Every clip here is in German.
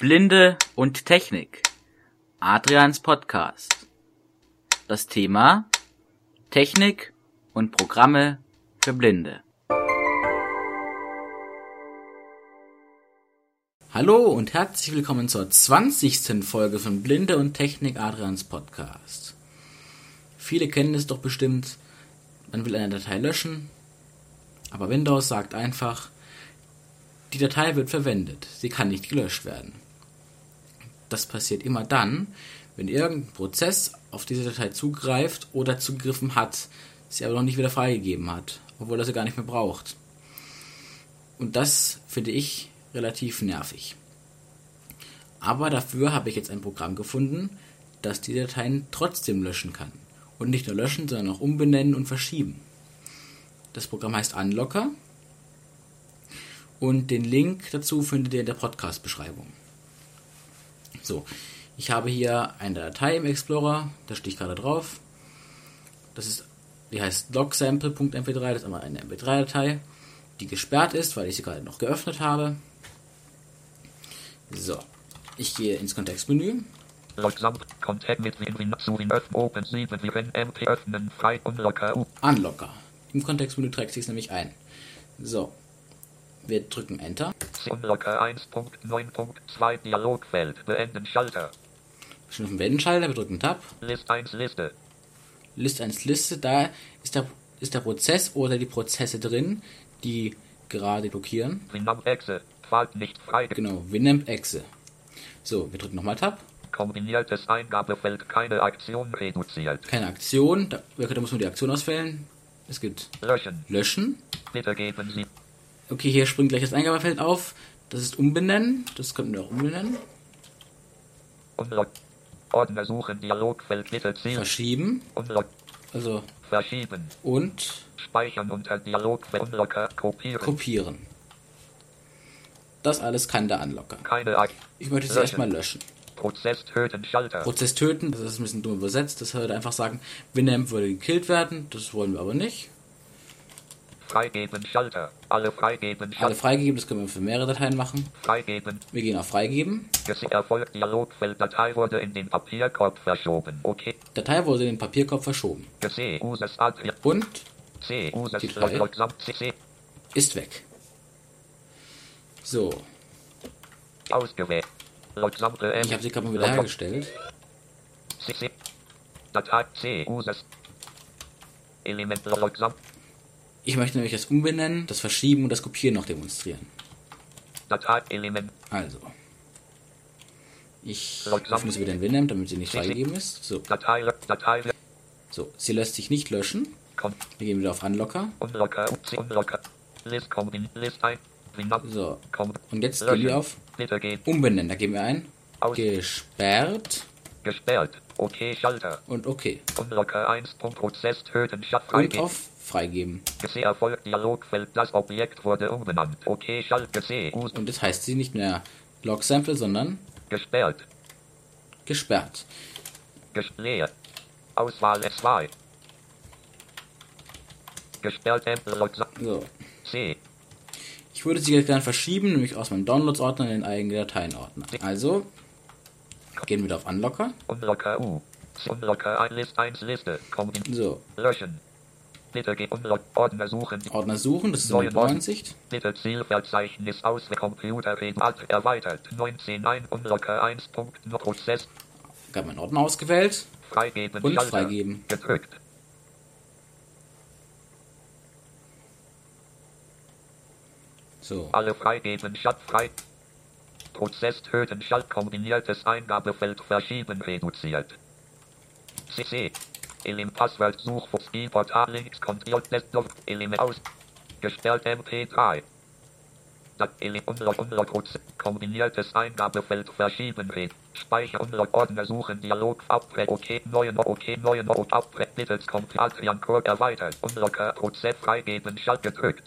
Blinde und Technik. Adrians Podcast. Das Thema Technik und Programme für Blinde. Hallo und herzlich willkommen zur 20. Folge von Blinde und Technik Adrians Podcast. Viele kennen es doch bestimmt, man will eine Datei löschen, aber Windows sagt einfach, die Datei wird verwendet, sie kann nicht gelöscht werden. Das passiert immer dann, wenn irgendein Prozess auf diese Datei zugreift oder zugegriffen hat, sie aber noch nicht wieder freigegeben hat, obwohl er sie gar nicht mehr braucht. Und das finde ich relativ nervig. Aber dafür habe ich jetzt ein Programm gefunden, das die Dateien trotzdem löschen kann. Und nicht nur löschen, sondern auch umbenennen und verschieben. Das Programm heißt Unlocker und den Link dazu findet ihr in der Podcast-Beschreibung. So, ich habe hier eine Datei im Explorer, da stehe ich gerade drauf. Das ist, die heißt logsample.mp3, das ist einmal eine MP3-Datei, die gesperrt ist, weil ich sie gerade noch geöffnet habe. So, ich gehe ins Kontextmenü. Unlocker. Im Kontextmenü trägt sich es nämlich ein. So, wir drücken Enter. Unlocker 1.9.2 Dialogfeld. Beenden Schalter. Wir sind auf dem Beenden-Schalter, wir drücken Tab. List 1 Liste. List 1 Liste, da ist der, ist der Prozess oder die Prozesse drin, die gerade blockieren. Winamp Exe. Pfad nicht frei. Genau, Winamp Exe. So, wir drücken nochmal Tab. Kombiniertes Eingabefeld. Keine Aktion reduziert. Keine Aktion, da, da muss man die Aktion auswählen. Es gibt Löschen. Löschen. Bitte geben Sie Okay, hier springt gleich das Eingabefeld auf. Das ist umbenennen. Das könnten wir auch umbenennen. Unlock. Ordner suchen, Dialogfeld bitte Ziel. Verschieben. Unlock. Also Verschieben. und Speichern unter Dialogfeld. Unlocker. Kopieren. kopieren. Das alles kann der Unlocker. Keine Ak Ich möchte sie Löschen. erstmal löschen. Prozess töten Schalter. Prozess töten, das ist ein bisschen dumm übersetzt. Das würde einfach sagen, Winamp würde gekillt werden. Das wollen wir aber nicht. Freigeben Schalter. Alle freigeben Alle Schalter. freigeben, das können wir für mehrere Dateien machen. Freigeben. Wir gehen auf Freigeben. Erfolg Dialogfeld Datei wurde in den Papierkorb verschoben. Okay. Datei wurde in den Papierkorb verschoben. Und C Users Die drei. Ist weg. So, Ausgewählt. M. ich habe sie gerade mal wieder hergestellt. CC. Datei C Users. Element Log. Ich möchte nämlich das Umbenennen, das Verschieben und das Kopieren noch demonstrieren. Also. Ich öffne sie wieder in Winamp, damit sie nicht freigegeben ist. So, Datei Datei so, sie lässt sich nicht löschen. Wir gehen wieder auf Unlocker. Unlocker. Unlocker. List Kombin List ein. So, und jetzt gehen wir auf. Umbenennen. Da geben wir ein. Aus. Gesperrt Gesperrt. Okay Schalter. und okay. Unlocker 1. Prozess töten Schalter. Und auf Freigeben. Gese Dialogfeld. Das Objekt wurde umbenannt. Okay. Gese Us Und jetzt heißt sie nicht mehr Log Sample, sondern gesperrt. gesperrt. Gesperrt. Auswahl S2. Gesperrt So. C. Ich würde sie jetzt gerne verschieben, nämlich aus meinem Downloads-Ordner in den eigenen Dateien-Ordner. Also, gehen wir wieder auf Unlocker. Unlocker U. Unlocker 1 List 1 Liste. Kombin So, löschen. Bitte geh Unlock Ordner suchen. Ordner suchen, das ist eine Neuansicht. Bitte Zielverzeichnis aus Computer Alt erweitert. 19 ein Unlocker 1. No Prozess Ich habe meinen Ordner ausgewählt freigeben. und Schalter. freigeben. Gedrückt. So, Alle freigeben. Schalt frei. Prozess töten. Schalt kombiniertes Eingabefeld verschieben reduziert. CC. Elim Passwort Suchfuchs Keyboard A links Control Desktop Element aus. Gesperrt MP3. Das Elim Unlock Unlock Prozess. Kombiniertes Eingabefeld verschieben red. Speicher Unlock Ordner suchen Dialog Abbrech OK neue no OK neue no Abbrech mittels Compilatrian Core erweitert. Unlocker Prozess freigeben Schalt gedrückt.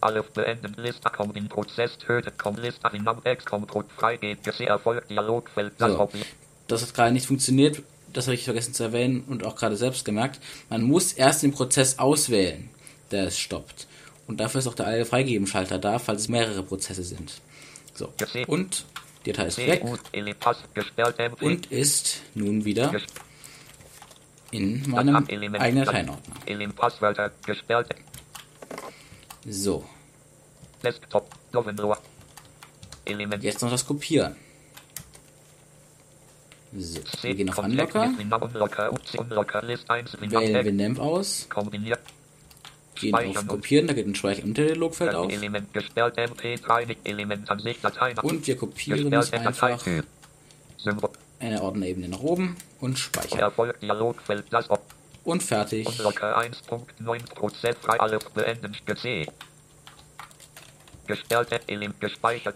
Alle beenden Liste kommen in Prozess tötet kommt Liste in X kommt freigeben Gese Erfolg Dialogfeld das So. Objekt das hat gerade nicht funktioniert. Das habe ich vergessen zu erwähnen und auch gerade selbst gemerkt. Man muss erst den Prozess auswählen, der es stoppt. Und dafür ist auch der alle freigeben Schalter da, falls es mehrere Prozesse sind. So. Und Die Datei ist weg und ist nun wieder in meinem eigenen Dateienordner. So, jetzt noch das Kopieren. So, wir gehen auf Unlocker, Unlocker, Unlocker, List 1, wählen Winamp aus, kombiniert, gehen auf Kopieren, da geht ein Speicher unter Dialogfeld auf. Element, gesperrt, MP3, nicht Element an sich, Datei, und wir kopieren es einfach eine Ordnerebene nach oben und speichern. Und fertig. Unlocker 1.9% frei, alles beenden, gespeichert,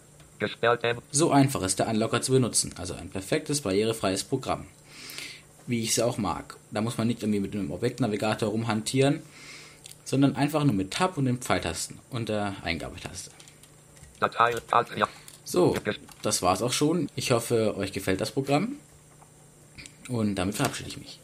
So einfach ist der Unlocker zu benutzen. Also ein perfektes, barrierefreies Programm. Wie ich es auch mag. Da muss man nicht irgendwie mit einem Objektnavigator rumhantieren, sondern einfach nur mit Tab und den Pfeiltasten und der Eingabetaste. So, das war's auch schon. Ich hoffe, euch gefällt das Programm. Und damit verabschiede ich mich.